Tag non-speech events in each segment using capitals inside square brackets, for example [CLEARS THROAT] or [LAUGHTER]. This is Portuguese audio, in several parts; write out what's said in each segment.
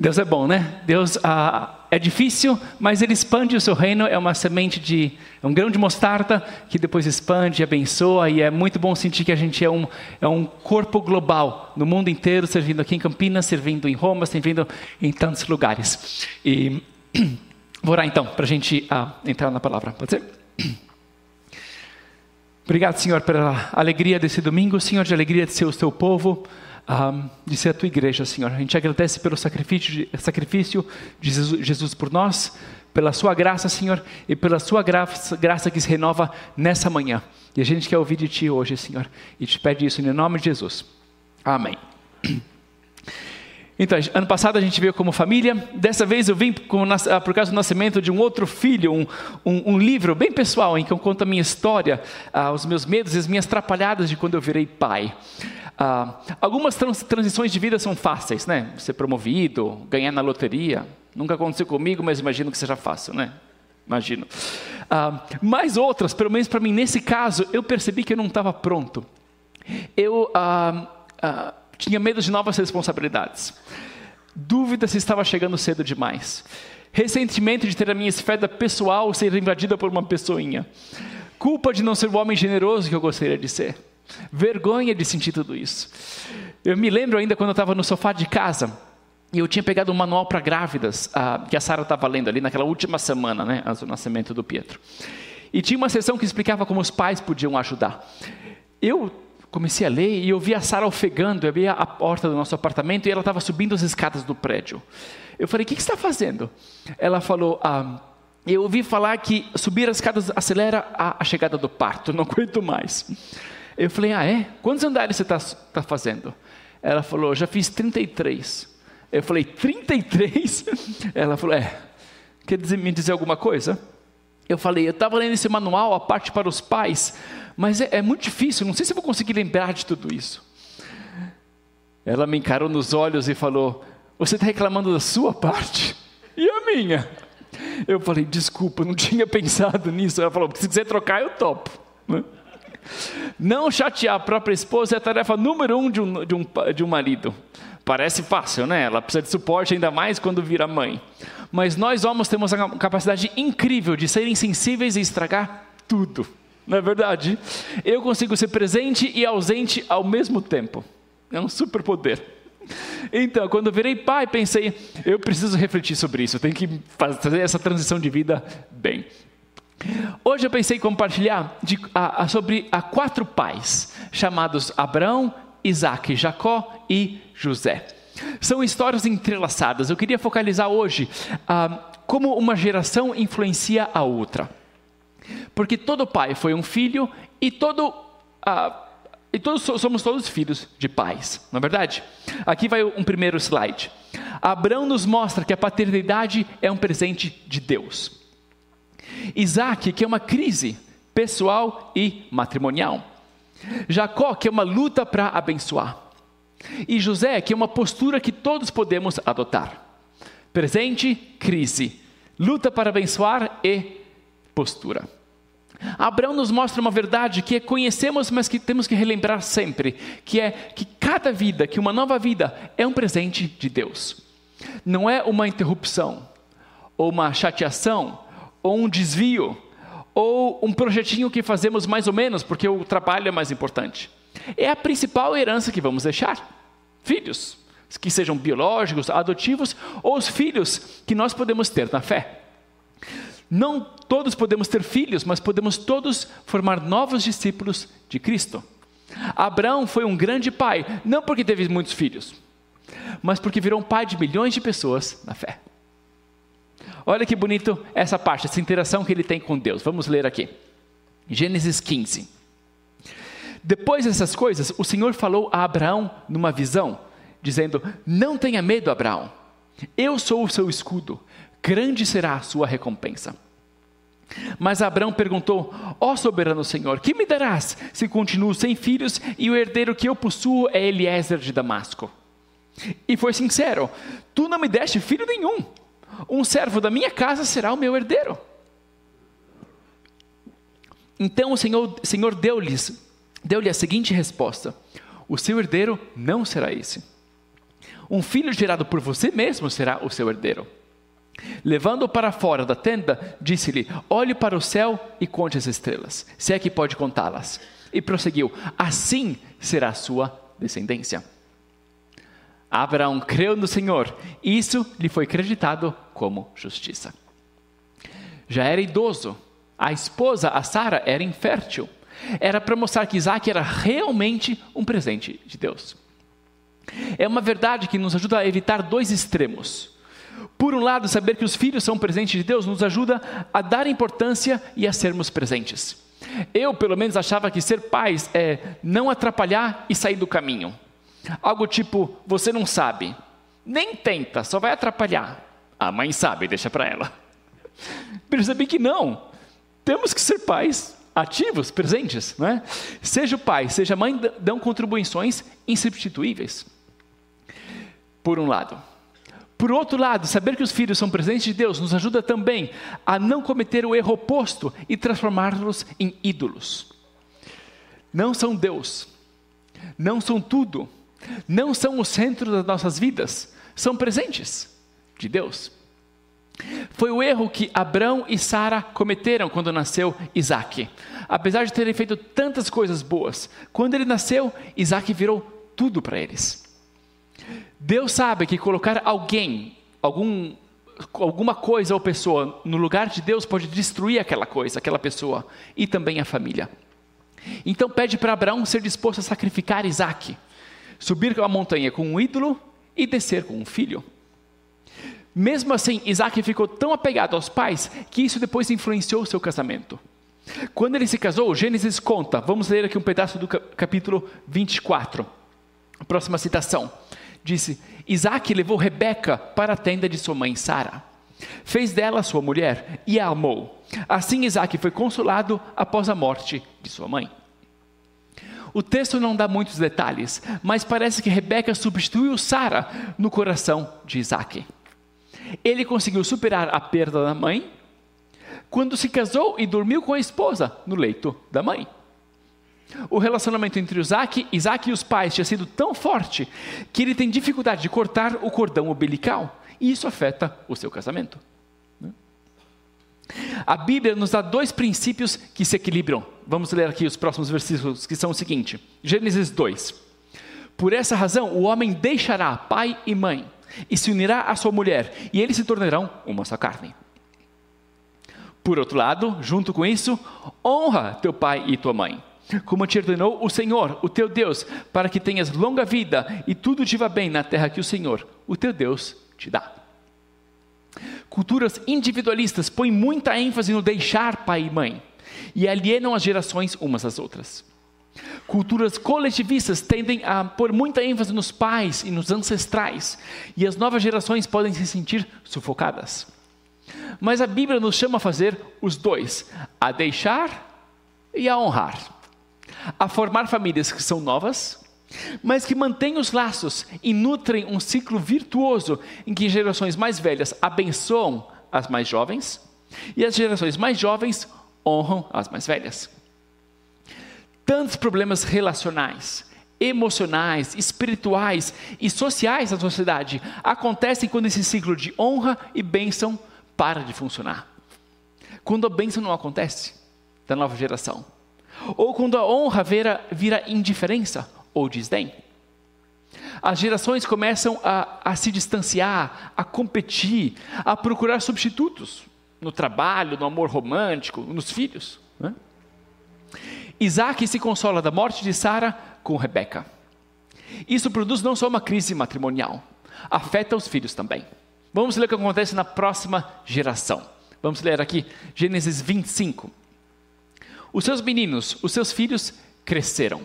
Deus é bom, né? Deus ah, é difícil, mas Ele expande o seu reino. É uma semente de, é um grão de mostarda que depois expande, abençoa e é muito bom sentir que a gente é um, é um corpo global no mundo inteiro, servindo aqui em Campinas, servindo em Roma, servindo em tantos lugares. E [CLEARS THROAT] vou orar então para a gente ah, entrar na palavra. Pode ser? [CLEARS THROAT] Obrigado, Senhor, pela alegria desse domingo, Senhor, de alegria de ser o teu povo de ser a tua igreja, Senhor. A gente agradece pelo sacrifício de, sacrifício de Jesus, Jesus, por nós, pela sua graça, Senhor, e pela sua graça, graça que se renova nessa manhã. E a gente quer ouvir de ti hoje, Senhor, e te pede isso em nome de Jesus. Amém. [CLEARS THROAT] Então, ano passado a gente veio como família, dessa vez eu vim ah, por causa do nascimento de um outro filho, um, um, um livro bem pessoal em que eu conto a minha história, uh, os meus medos e as minhas atrapalhadas de quando eu virei pai. Uh, algumas trans, transições de vida são fáceis, né? Ser promovido, ganhar na loteria. Nunca aconteceu comigo, mas imagino que seja fácil, né? Imagino. Uh, mas outras, pelo menos para mim, nesse caso, eu percebi que eu não estava pronto. Eu tinha medo de novas responsabilidades. Dúvida se estava chegando cedo demais. Ressentimento de ter a minha esfera pessoal ser invadida por uma pessoinha. Culpa de não ser o homem generoso que eu gostaria de ser. Vergonha de sentir tudo isso. Eu me lembro ainda quando eu estava no sofá de casa e eu tinha pegado um manual para grávidas uh, que a Sara estava lendo ali naquela última semana, né, antes do nascimento do Pietro. E tinha uma sessão que explicava como os pais podiam ajudar. Eu comecei a ler e eu vi a Sara ofegando, eu abri a porta do nosso apartamento e ela estava subindo as escadas do prédio. Eu falei, o que, que você está fazendo? Ela falou, ah, eu ouvi falar que subir as escadas acelera a, a, chegada do parto, [LAUGHS] não aguento mais. Eu falei, ah é? Quantos andares você está tá fazendo? Ela falou, já fiz 33. Eu falei, 33? [LAUGHS] Ela falou, é, quer dizer, me dizer alguma coisa? Eu falei, eu estava lendo esse manual, a parte para os pais, mas é, é muito difícil, não sei se vou conseguir lembrar de tudo isso. Ela me encarou nos olhos e falou: Você está reclamando da sua parte? E a minha? Eu falei: Desculpa, não [LAUGHS] tinha pensado nisso. Ela falou: Se quiser trocar, eu topo. Né? Não chatear a própria esposa é a tarefa número um de um, de um, de um marido. Parece fácil, né? Ela precisa de suporte ainda mais quando vira mãe. Mas nós homens temos a capacidade incrível de ser insensíveis e estragar tudo. Não é verdade? Eu consigo ser presente e ausente ao mesmo tempo. É um superpoder. Então, quando eu virei pai, pensei, eu preciso refletir sobre isso, eu tenho que fazer essa transição de vida bem. Hoje eu pensei em compartilhar de, a, a, sobre a quatro pais, chamados Abraão, Isaac, Jacó e José. São histórias entrelaçadas. Eu queria focalizar hoje ah, como uma geração influencia a outra. Porque todo pai foi um filho e todo ah, e todos somos todos filhos de pais, não é verdade? Aqui vai um primeiro slide. Abraão nos mostra que a paternidade é um presente de Deus. Isaac, que é uma crise pessoal e matrimonial. Jacó, que é uma luta para abençoar. E José, que é uma postura que todos podemos adotar. Presente, crise. Luta para abençoar e postura. Abraão nos mostra uma verdade que conhecemos, mas que temos que relembrar sempre, que é que cada vida, que uma nova vida é um presente de Deus. Não é uma interrupção, ou uma chateação, ou um desvio, ou um projetinho que fazemos mais ou menos porque o trabalho é mais importante. É a principal herança que vamos deixar. Filhos, que sejam biológicos, adotivos, ou os filhos que nós podemos ter na fé. Não todos podemos ter filhos, mas podemos todos formar novos discípulos de Cristo. Abraão foi um grande pai, não porque teve muitos filhos, mas porque virou um pai de milhões de pessoas na fé. Olha que bonito essa parte, essa interação que ele tem com Deus. Vamos ler aqui. Gênesis 15. Depois dessas coisas, o Senhor falou a Abraão numa visão, dizendo: Não tenha medo, Abraão. Eu sou o seu escudo grande será a sua recompensa. Mas Abraão perguntou: Ó oh, soberano Senhor, que me darás se continuo sem filhos e o herdeiro que eu possuo é Eliezer de Damasco? E foi sincero: Tu não me deste filho nenhum. Um servo da minha casa será o meu herdeiro. Então o Senhor, Senhor deu-lhes deu-lhe a seguinte resposta: O seu herdeiro não será esse. Um filho gerado por você mesmo será o seu herdeiro. Levando-o para fora da tenda, disse-lhe: Olhe para o céu e conte as estrelas, se é que pode contá-las. E prosseguiu: Assim será a sua descendência. Abraão creu no Senhor, isso lhe foi acreditado como justiça. Já era idoso, a esposa, a Sara, era infértil. Era para mostrar que Isaac era realmente um presente de Deus. É uma verdade que nos ajuda a evitar dois extremos. Por um lado, saber que os filhos são presentes de Deus nos ajuda a dar importância e a sermos presentes. Eu, pelo menos, achava que ser pais é não atrapalhar e sair do caminho. Algo tipo, você não sabe, nem tenta, só vai atrapalhar. A mãe sabe, deixa para ela. [LAUGHS] Percebi que não. Temos que ser pais ativos, presentes, não é? Seja o pai, seja a mãe, dão contribuições insubstituíveis. Por um lado. Por outro lado, saber que os filhos são presentes de Deus nos ajuda também a não cometer o erro oposto e transformá-los em ídolos. Não são Deus, não são tudo, não são o centro das nossas vidas, são presentes de Deus. Foi o erro que Abraão e Sara cometeram quando nasceu Isaac. Apesar de terem feito tantas coisas boas, quando ele nasceu, Isaac virou tudo para eles. Deus sabe que colocar alguém, algum, alguma coisa ou pessoa no lugar de Deus pode destruir aquela coisa, aquela pessoa e também a família. Então pede para Abraão ser disposto a sacrificar Isaac, subir a montanha com um ídolo e descer com um filho. Mesmo assim, Isaac ficou tão apegado aos pais que isso depois influenciou o seu casamento. Quando ele se casou, Gênesis conta, vamos ler aqui um pedaço do capítulo 24. Próxima citação. Disse: Isaac levou Rebeca para a tenda de sua mãe Sara. Fez dela sua mulher e a amou. Assim Isaac foi consolado após a morte de sua mãe. O texto não dá muitos detalhes, mas parece que Rebeca substituiu Sara no coração de Isaac. Ele conseguiu superar a perda da mãe quando se casou e dormiu com a esposa no leito da mãe. O relacionamento entre Isaac, Isaac e os pais tinha sido tão forte que ele tem dificuldade de cortar o cordão umbilical, e isso afeta o seu casamento. A Bíblia nos dá dois princípios que se equilibram. Vamos ler aqui os próximos versículos, que são o seguinte: Gênesis 2. Por essa razão, o homem deixará pai e mãe e se unirá à sua mulher, e eles se tornarão uma só carne. Por outro lado, junto com isso, honra teu pai e tua mãe, como te ordenou o Senhor, o teu Deus, para que tenhas longa vida e tudo te vá bem na terra que o Senhor, o teu Deus, te dá. Culturas individualistas põem muita ênfase no deixar pai e mãe e alienam as gerações umas às outras. Culturas coletivistas tendem a pôr muita ênfase nos pais e nos ancestrais, e as novas gerações podem se sentir sufocadas. Mas a Bíblia nos chama a fazer os dois: a deixar e a honrar. A formar famílias que são novas, mas que mantêm os laços e nutrem um ciclo virtuoso em que gerações mais velhas abençoam as mais jovens e as gerações mais jovens honram as mais velhas tantos problemas relacionais, emocionais, espirituais e sociais na sociedade acontecem quando esse ciclo de honra e bênção para de funcionar. Quando a bênção não acontece da nova geração. Ou quando a honra vira, vira indiferença ou desdém. As gerações começam a, a se distanciar, a competir, a procurar substitutos no trabalho, no amor romântico, nos filhos. Né? Isaac se consola da morte de Sara com Rebeca. Isso produz não só uma crise matrimonial, afeta os filhos também. Vamos ler o que acontece na próxima geração. Vamos ler aqui Gênesis 25. Os seus meninos, os seus filhos cresceram.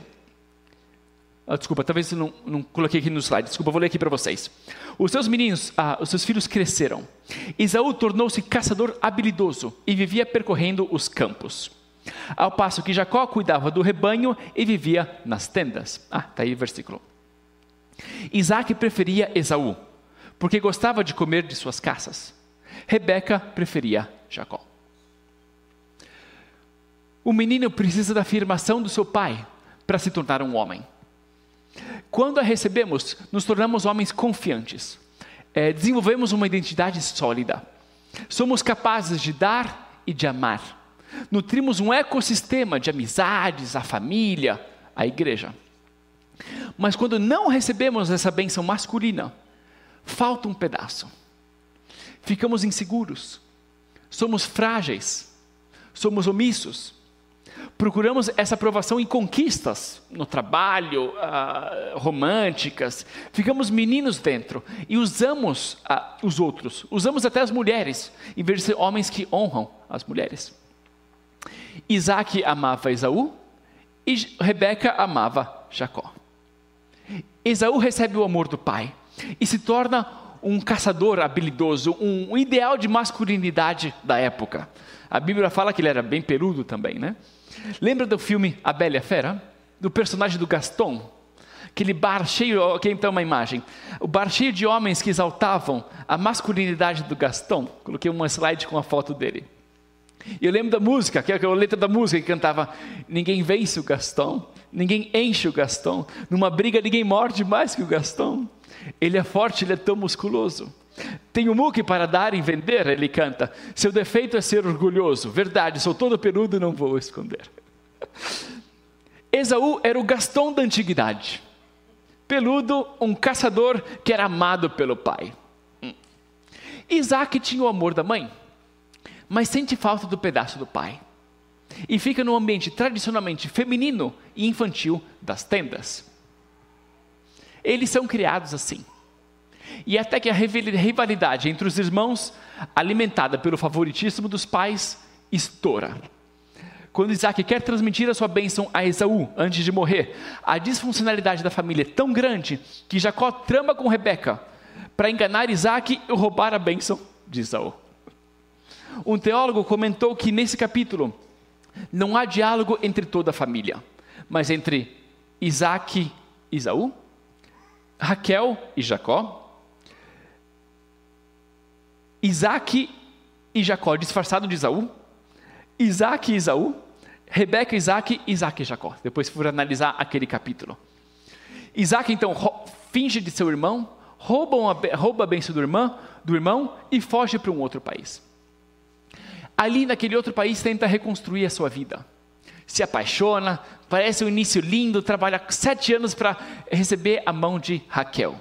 Ah, desculpa, talvez eu não, não coloquei aqui no slide. Desculpa, vou ler aqui para vocês. Os seus meninos, ah, os seus filhos cresceram. Isaú tornou-se caçador habilidoso e vivia percorrendo os campos. Ao passo que Jacó cuidava do rebanho e vivia nas tendas. Ah, está aí o versículo. Isaac preferia Esaú, porque gostava de comer de suas caças. Rebeca preferia Jacó. O menino precisa da afirmação do seu pai para se tornar um homem. Quando a recebemos, nos tornamos homens confiantes, é, desenvolvemos uma identidade sólida, somos capazes de dar e de amar, nutrimos um ecossistema de amizades, a família, a igreja. Mas quando não recebemos essa bênção masculina, falta um pedaço. Ficamos inseguros, somos frágeis, somos omissos. Procuramos essa aprovação em conquistas, no trabalho, uh, românticas. Ficamos meninos dentro e usamos uh, os outros, usamos até as mulheres, em vez de ser homens que honram as mulheres. Isaac amava Esaú e Rebeca amava Jacó. Esaú recebe o amor do pai e se torna um caçador habilidoso, um ideal de masculinidade da época. A Bíblia fala que ele era bem peludo também, né? Lembra do filme A Bela e a Fera? Do personagem do Gaston? Aquele bar cheio, aqui então uma imagem. O bar cheio de homens que exaltavam a masculinidade do Gaston. Coloquei uma slide com a foto dele. E eu lembro da música, que é a letra da música que cantava: Ninguém vence o Gaston, ninguém enche o Gaston, numa briga ninguém morde mais que o Gaston. Ele é forte, ele é tão musculoso. Tem o muque para dar e vender, ele canta. Seu defeito é ser orgulhoso. Verdade, sou todo peludo e não vou esconder. Esaú era o Gaston da antiguidade. Peludo, um caçador que era amado pelo pai. Hum. Isaac tinha o amor da mãe mas sente falta do pedaço do pai. E fica no ambiente tradicionalmente feminino e infantil das tendas. Eles são criados assim. E até que a rivalidade entre os irmãos, alimentada pelo favoritismo dos pais, estoura. Quando Isaac quer transmitir a sua bênção a Esaú antes de morrer, a disfuncionalidade da família é tão grande que Jacó trama com Rebeca para enganar Isaac e roubar a bênção de Esaú. Um teólogo comentou que nesse capítulo não há diálogo entre toda a família, mas entre Isaac e Isaú, Raquel e Jacó, Isaac e Jacó disfarçado de Isaú, Isaac e Isaú, Rebeca, Isaac, Isaac e Jacó. Depois for analisar aquele capítulo. Isaac então finge de seu irmão, rouba, a, rouba a bênção do irmão, do irmão e foge para um outro país ali naquele outro país tenta reconstruir a sua vida. Se apaixona, parece um início lindo, trabalha sete anos para receber a mão de Raquel.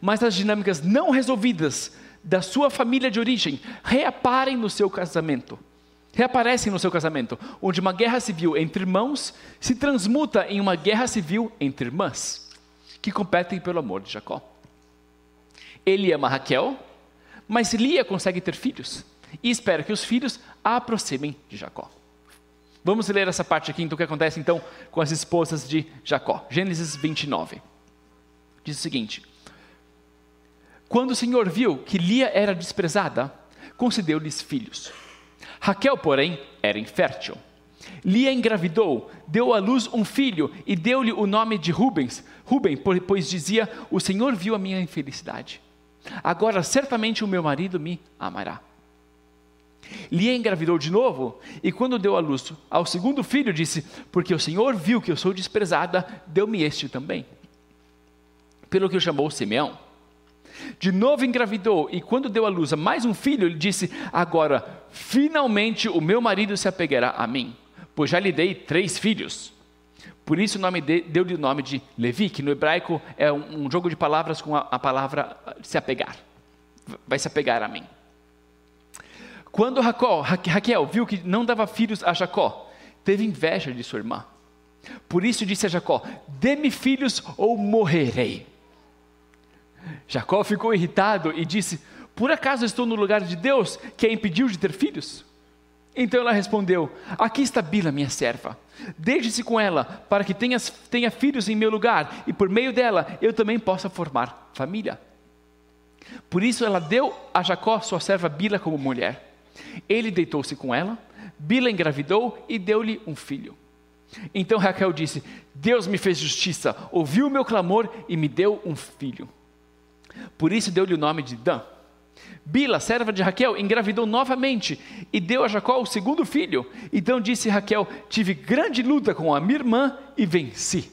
Mas as dinâmicas não resolvidas da sua família de origem reaparem no seu casamento. Reaparecem no seu casamento, onde uma guerra civil entre irmãos se transmuta em uma guerra civil entre irmãs, que competem pelo amor de Jacó. Ele ama Raquel, mas Lia consegue ter filhos e espera que os filhos a aproximem de Jacó. Vamos ler essa parte aqui, então, o que acontece então com as esposas de Jacó. Gênesis 29. Diz o seguinte: Quando o Senhor viu que Lia era desprezada, concedeu-lhes filhos. Raquel, porém, era infértil. Lia engravidou, deu à luz um filho e deu-lhe o nome de Rubens, Rubem, pois dizia: O Senhor viu a minha infelicidade. Agora certamente o meu marido me amará. Lia engravidou de novo e, quando deu à luz ao segundo filho, disse: Porque o Senhor viu que eu sou desprezada, deu-me este também. Pelo que chamou Simeão. De novo engravidou e, quando deu à luz a mais um filho, ele disse: Agora, finalmente o meu marido se apegará a mim, pois já lhe dei três filhos. Por isso deu-lhe o nome de Levi, que no hebraico é um, jogo de palavras com a, a palavra se apegar. Vai se apegar a mim. Quando Raquel, Raquel viu que não dava filhos a Jacó, teve inveja de sua irmã. Por isso disse a Jacó: Dê-me filhos ou morrerei. Jacó ficou irritado e disse: Por acaso estou no lugar de Deus que a impediu de ter filhos? Então ela respondeu: Aqui está Bila, minha serva. Deixe-se com ela, para que tenha, tenha filhos em meu lugar, e por meio dela eu também possa formar família. Por isso ela deu a Jacó sua serva Bila como mulher. Ele deitou-se com ela, Bila engravidou e deu-lhe um filho. Então Raquel disse: Deus me fez justiça, ouviu o meu clamor e me deu um filho. Por isso deu-lhe o nome de Dan. Bila, serva de Raquel, engravidou novamente e deu a Jacó o segundo filho. Então disse Raquel: Tive grande luta com a minha irmã e venci.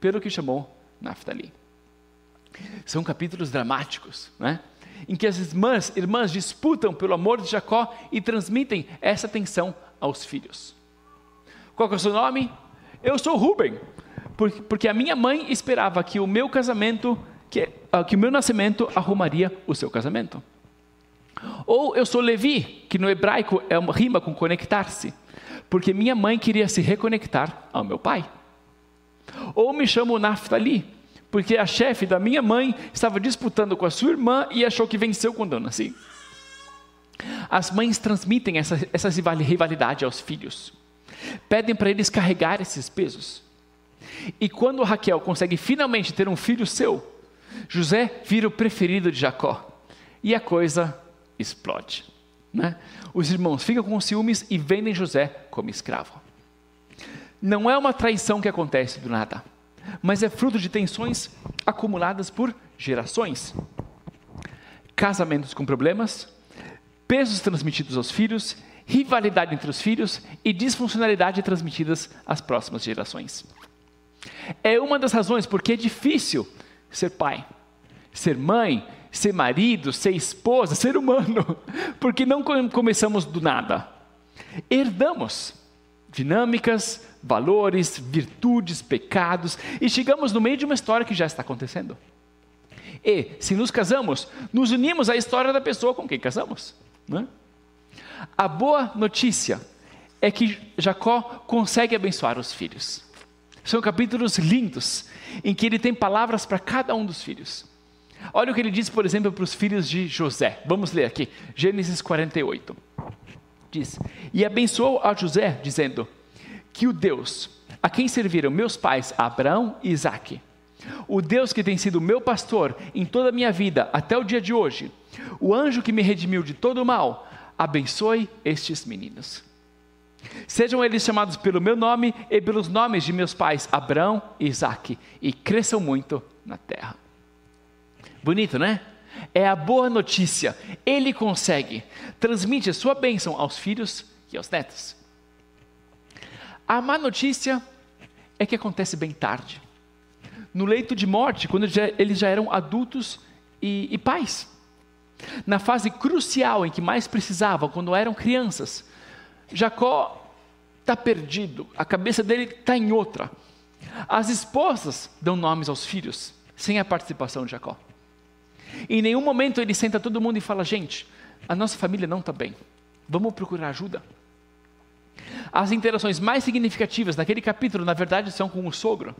pelo que chamou Naftali. São capítulos dramáticos, né? em que as irmãs, irmãs disputam pelo amor de Jacó e transmitem essa tensão aos filhos. Qual é o seu nome? Eu sou Ruben, porque a minha mãe esperava que o meu casamento, que, ah, que o meu nascimento arrumaria o seu casamento. Ou eu sou Levi, que no hebraico é uma rima com conectar-se, porque minha mãe queria se reconectar ao meu pai. Ou me chamo Naftali, porque a chefe da minha mãe estava disputando com a sua irmã e achou que venceu quando eu nasci. As mães transmitem essa, essa rivalidade aos filhos, pedem para eles carregar esses pesos. E quando Raquel consegue finalmente ter um filho seu, José vira o preferido de Jacó. E a coisa explode. Né? Os irmãos ficam com ciúmes e vendem José como escravo. Não é uma traição que acontece do nada, mas é fruto de tensões acumuladas por gerações. Casamentos com problemas, pesos transmitidos aos filhos, rivalidade entre os filhos e disfuncionalidade transmitidas às próximas gerações. É uma das razões porque é difícil ser pai, ser mãe, ser marido, ser esposa, ser humano, [LAUGHS] porque não começamos do nada. Herdamos dinâmicas, valores, virtudes, pecados, e chegamos no meio de uma história que já está acontecendo. E, se nos casamos, nos unimos à história da pessoa com quem casamos. Né? A boa notícia é que Jacó consegue abençoar os filhos. São capítulos lindos, em que ele tem palavras para cada um dos filhos. Olha o que ele diz, por exemplo, para os filhos de José. Vamos ler aqui, Gênesis 48. Diz: E abençoou a José, dizendo: Que o Deus a quem serviram meus pais Abraão e Isaque, o Deus que tem sido meu pastor em toda a minha vida até o dia de hoje, o anjo que me redimiu de todo o mal, abençoe estes meninos. Sejam eles chamados pelo meu nome e pelos nomes de meus pais Abraão e Isaque, e cresçam muito na terra. Bonito, né? É a boa notícia. Ele consegue. Transmite a sua bênção aos filhos e aos netos. A má notícia é que acontece bem tarde. No leito de morte, quando eles já eram adultos e, e pais. Na fase crucial em que mais precisavam, quando eram crianças. Jacó está perdido, a cabeça dele está em outra. As esposas dão nomes aos filhos, sem a participação de Jacó. Em nenhum momento ele senta todo mundo e fala: gente, a nossa família não está bem, vamos procurar ajuda. As interações mais significativas naquele capítulo, na verdade, são com o sogro.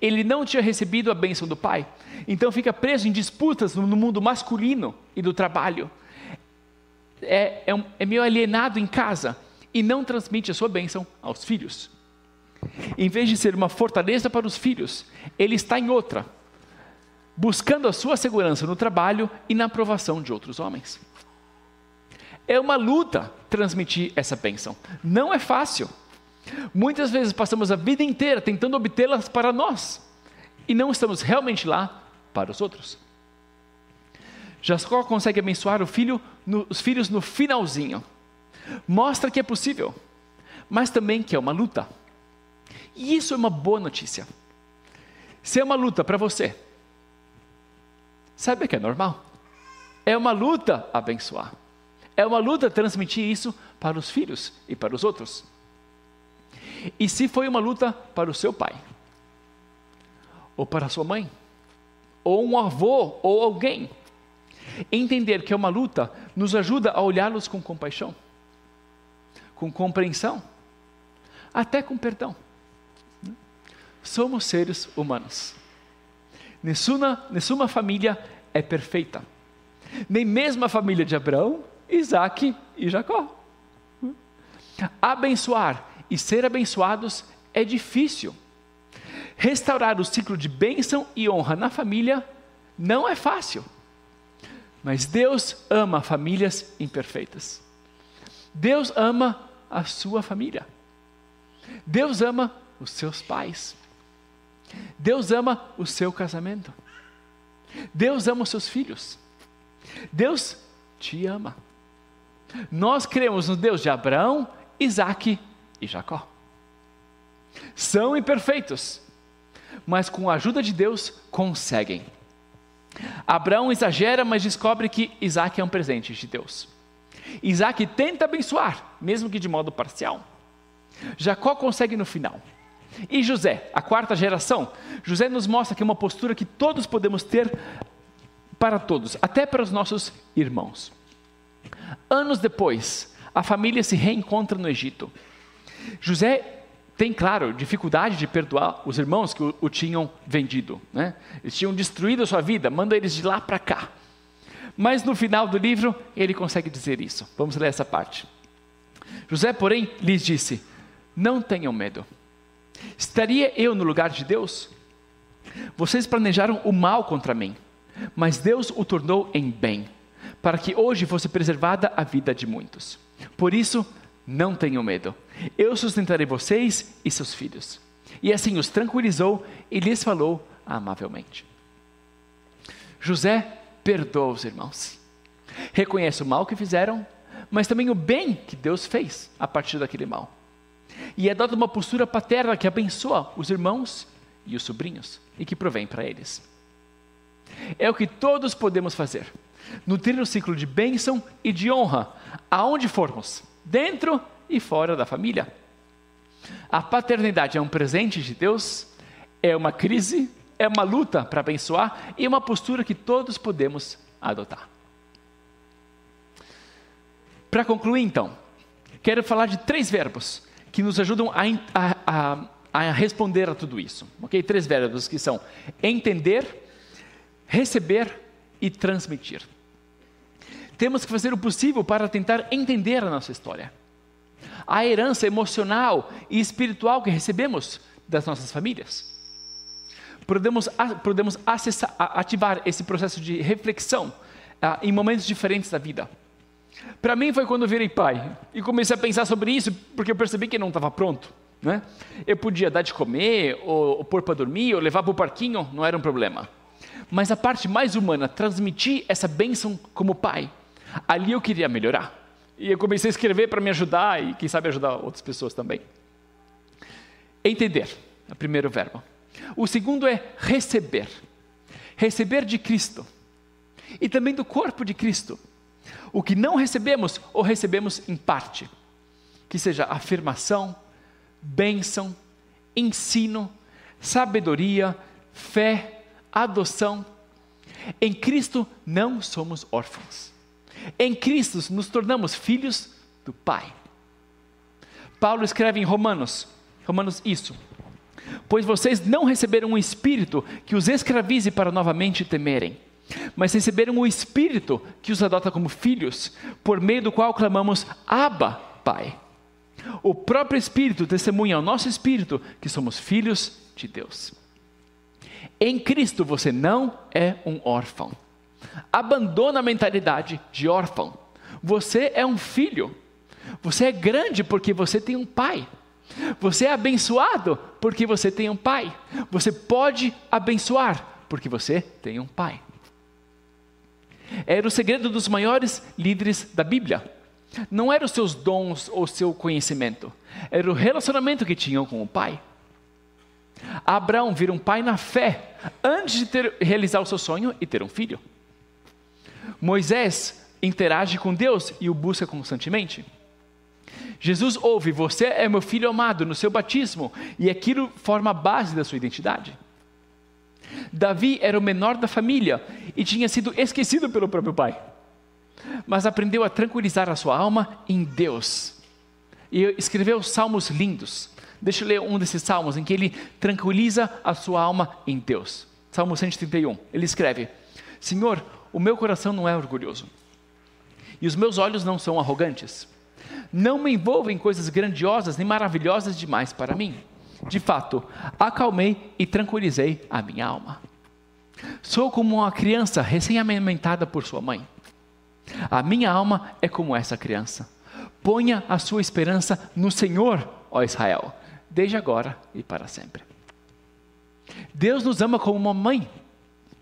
Ele não tinha recebido a bênção do pai, então fica preso em disputas no mundo masculino e do trabalho. É, é, é meio alienado em casa e não transmite a sua bênção aos filhos. Em vez de ser uma fortaleza para os filhos, ele está em outra buscando a sua segurança no trabalho e na aprovação de outros homens. É uma luta transmitir essa bênção. Não é fácil. Muitas vezes passamos a vida inteira tentando obtê-las para nós e não estamos realmente lá para os outros. Jacó consegue abençoar filho no, os filhos no finalzinho. Mostra que é possível, mas também que é uma luta. E isso é uma boa notícia. Se é uma luta para você, Sabe que é normal? É uma luta abençoar. É uma luta transmitir isso para os filhos e para os outros. E se foi uma luta para o seu pai, ou para a sua mãe, ou um avô, ou alguém, entender que é uma luta nos ajuda a olhá-los com compaixão, com compreensão, até com perdão. Somos seres humanos. Nessuma, nessuma família é perfeita. Nem mesmo a família de Abraão, Isaac e Jacó. Abençoar e ser abençoados é difícil. Restaurar o ciclo de bênção e honra na família não é fácil. Mas Deus ama famílias imperfeitas. Deus ama a sua família. Deus ama os seus pais. Deus ama o seu casamento. Deus ama os seus filhos. Deus te ama. Nós cremos no Deus de Abraão, Isaac e Jacó. São imperfeitos, mas com a ajuda de Deus conseguem. Abraão exagera, mas descobre que Isaac é um presente de Deus. Isaac tenta abençoar, mesmo que de modo parcial. Jacó consegue no final. E José, a quarta geração, José nos mostra que é uma postura que todos podemos ter para todos, até para os nossos irmãos. Anos depois, a família se reencontra no Egito. José tem, claro, dificuldade de perdoar os irmãos que o, o tinham vendido. Né? Eles tinham destruído a sua vida, manda eles de lá para cá. Mas no final do livro, ele consegue dizer isso. Vamos ler essa parte. José, porém, lhes disse: Não tenham medo. Estaria eu no lugar de Deus? Vocês planejaram o mal contra mim, mas Deus o tornou em bem, para que hoje fosse preservada a vida de muitos. Por isso, não tenham medo. Eu sustentarei vocês e seus filhos. E assim os tranquilizou e lhes falou amavelmente. José perdoa os irmãos. Reconhece o mal que fizeram, mas também o bem que Deus fez a partir daquele mal. E adota uma postura paterna que abençoa os irmãos e os sobrinhos e que provém para eles. É o que todos podemos fazer. Nutrir o ciclo de bênção e de honra aonde formos dentro e fora da família. A paternidade é um presente de Deus, é uma crise, é uma luta para abençoar e uma postura que todos podemos adotar. Para concluir, então, quero falar de três verbos que nos ajudam a, a, a, a responder a tudo isso. Ok? Três verbos que são entender, receber e transmitir temos que fazer o possível para tentar entender a nossa história. A herança emocional e espiritual que recebemos das nossas famílias. Podemos, podemos acessar, ativar esse processo de reflexão ah, em momentos diferentes da vida. Para mim foi quando eu virei pai e comecei a pensar sobre isso porque eu percebi que não estava pronto. Né? Eu podia dar de comer, ou, ou pôr para dormir, ou levar para o parquinho, não era um problema. Mas a parte mais humana, transmitir essa bênção como pai, Ali eu queria melhorar. E eu comecei a escrever para me ajudar e, quem sabe, ajudar outras pessoas também. Entender, é o primeiro verbo. O segundo é receber. Receber de Cristo. E também do corpo de Cristo. O que não recebemos, ou recebemos em parte. Que seja afirmação, bênção, ensino, sabedoria, fé, adoção. Em Cristo não somos órfãos. Em Cristo nos tornamos filhos do Pai. Paulo escreve em Romanos, Romanos isso. Pois vocês não receberam um espírito que os escravize para novamente temerem, mas receberam um espírito que os adota como filhos, por meio do qual clamamos: Abba, Pai. O próprio Espírito testemunha ao nosso espírito que somos filhos de Deus. Em Cristo você não é um órfão. Abandona a mentalidade de órfão. Você é um filho. Você é grande porque você tem um pai. Você é abençoado porque você tem um pai. Você pode abençoar porque você tem um pai. Era o segredo dos maiores líderes da Bíblia. Não eram os seus dons ou seu conhecimento, era o relacionamento que tinham com o pai. Abraão vira um pai na fé antes de ter, realizar o seu sonho e ter um filho. Moisés interage com Deus e o busca constantemente. Jesus ouve: Você é meu filho amado no seu batismo, e aquilo forma a base da sua identidade. Davi era o menor da família e tinha sido esquecido pelo próprio pai, mas aprendeu a tranquilizar a sua alma em Deus e escreveu salmos lindos. Deixa eu ler um desses salmos em que ele tranquiliza a sua alma em Deus. Salmo 131. Ele escreve: Senhor, o meu coração não é orgulhoso, e os meus olhos não são arrogantes. Não me envolvo em coisas grandiosas nem maravilhosas demais para mim. De fato, acalmei e tranquilizei a minha alma. Sou como uma criança recém-amamentada por sua mãe. A minha alma é como essa criança. Ponha a sua esperança no Senhor, ó Israel, desde agora e para sempre. Deus nos ama como uma mãe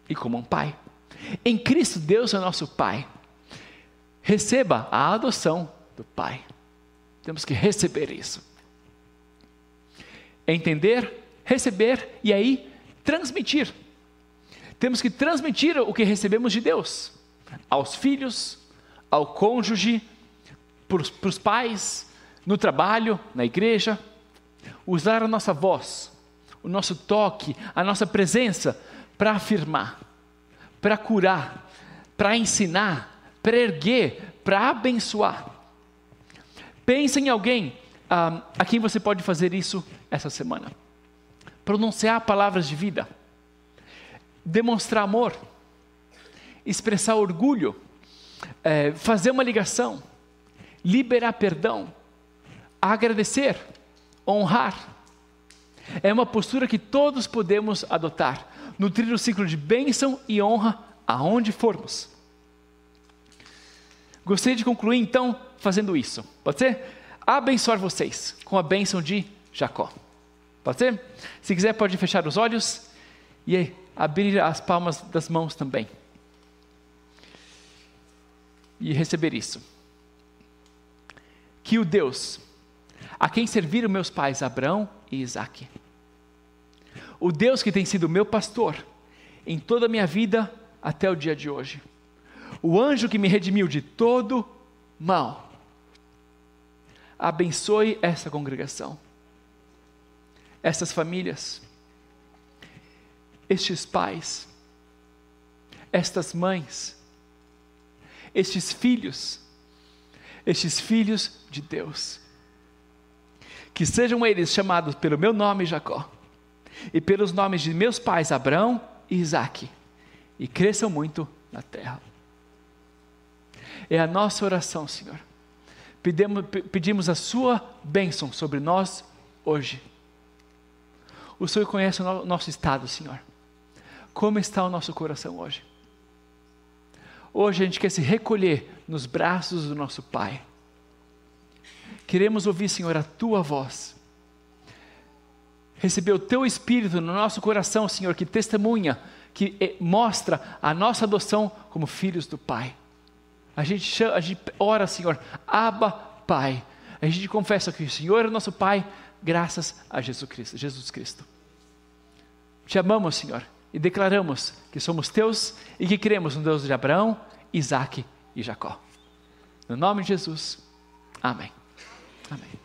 e como um pai. Em Cristo, Deus é nosso Pai. Receba a adoção do Pai. Temos que receber isso. Entender, receber e aí transmitir. Temos que transmitir o que recebemos de Deus aos filhos, ao cônjuge, para os pais, no trabalho, na igreja. Usar a nossa voz, o nosso toque, a nossa presença para afirmar, para curar, para ensinar, para erguer, para abençoar. Pense em alguém ah, a quem você pode fazer isso essa semana. Pronunciar palavras de vida, demonstrar amor, expressar orgulho, é, fazer uma ligação, liberar perdão, agradecer, honrar. É uma postura que todos podemos adotar, nutrir o ciclo de bênção e honra aonde formos. Gostaria de concluir então fazendo isso. Pode ser? Abençoar vocês com a bênção de Jacó. Pode ser? Se quiser, pode fechar os olhos e abrir as palmas das mãos também. E receber isso. Que o Deus a quem serviram meus pais Abraão e Isaque, o Deus que tem sido meu pastor em toda a minha vida até o dia de hoje, o anjo que me redimiu de todo mal, abençoe essa congregação, essas famílias, estes pais, estas mães, estes filhos, estes filhos de Deus. Que sejam eles chamados pelo meu nome Jacó, e pelos nomes de meus pais Abraão e Isaque, e cresçam muito na terra. É a nossa oração, Senhor. Pedimos, pedimos a Sua bênção sobre nós hoje. O Senhor conhece o nosso estado, Senhor. Como está o nosso coração hoje? Hoje a gente quer se recolher nos braços do nosso Pai. Queremos ouvir, Senhor, a Tua voz. Receber o Teu Espírito no nosso coração, Senhor, que testemunha, que eh, mostra a nossa adoção como filhos do Pai. A gente, chama, a gente ora, Senhor, Abba, Pai. A gente confessa que o Senhor é nosso Pai, graças a Jesus Cristo. Jesus Cristo. Te amamos, Senhor, e declaramos que somos teus e que cremos no Deus de Abraão, Isaac e Jacó. No nome de Jesus. Amém. Amém.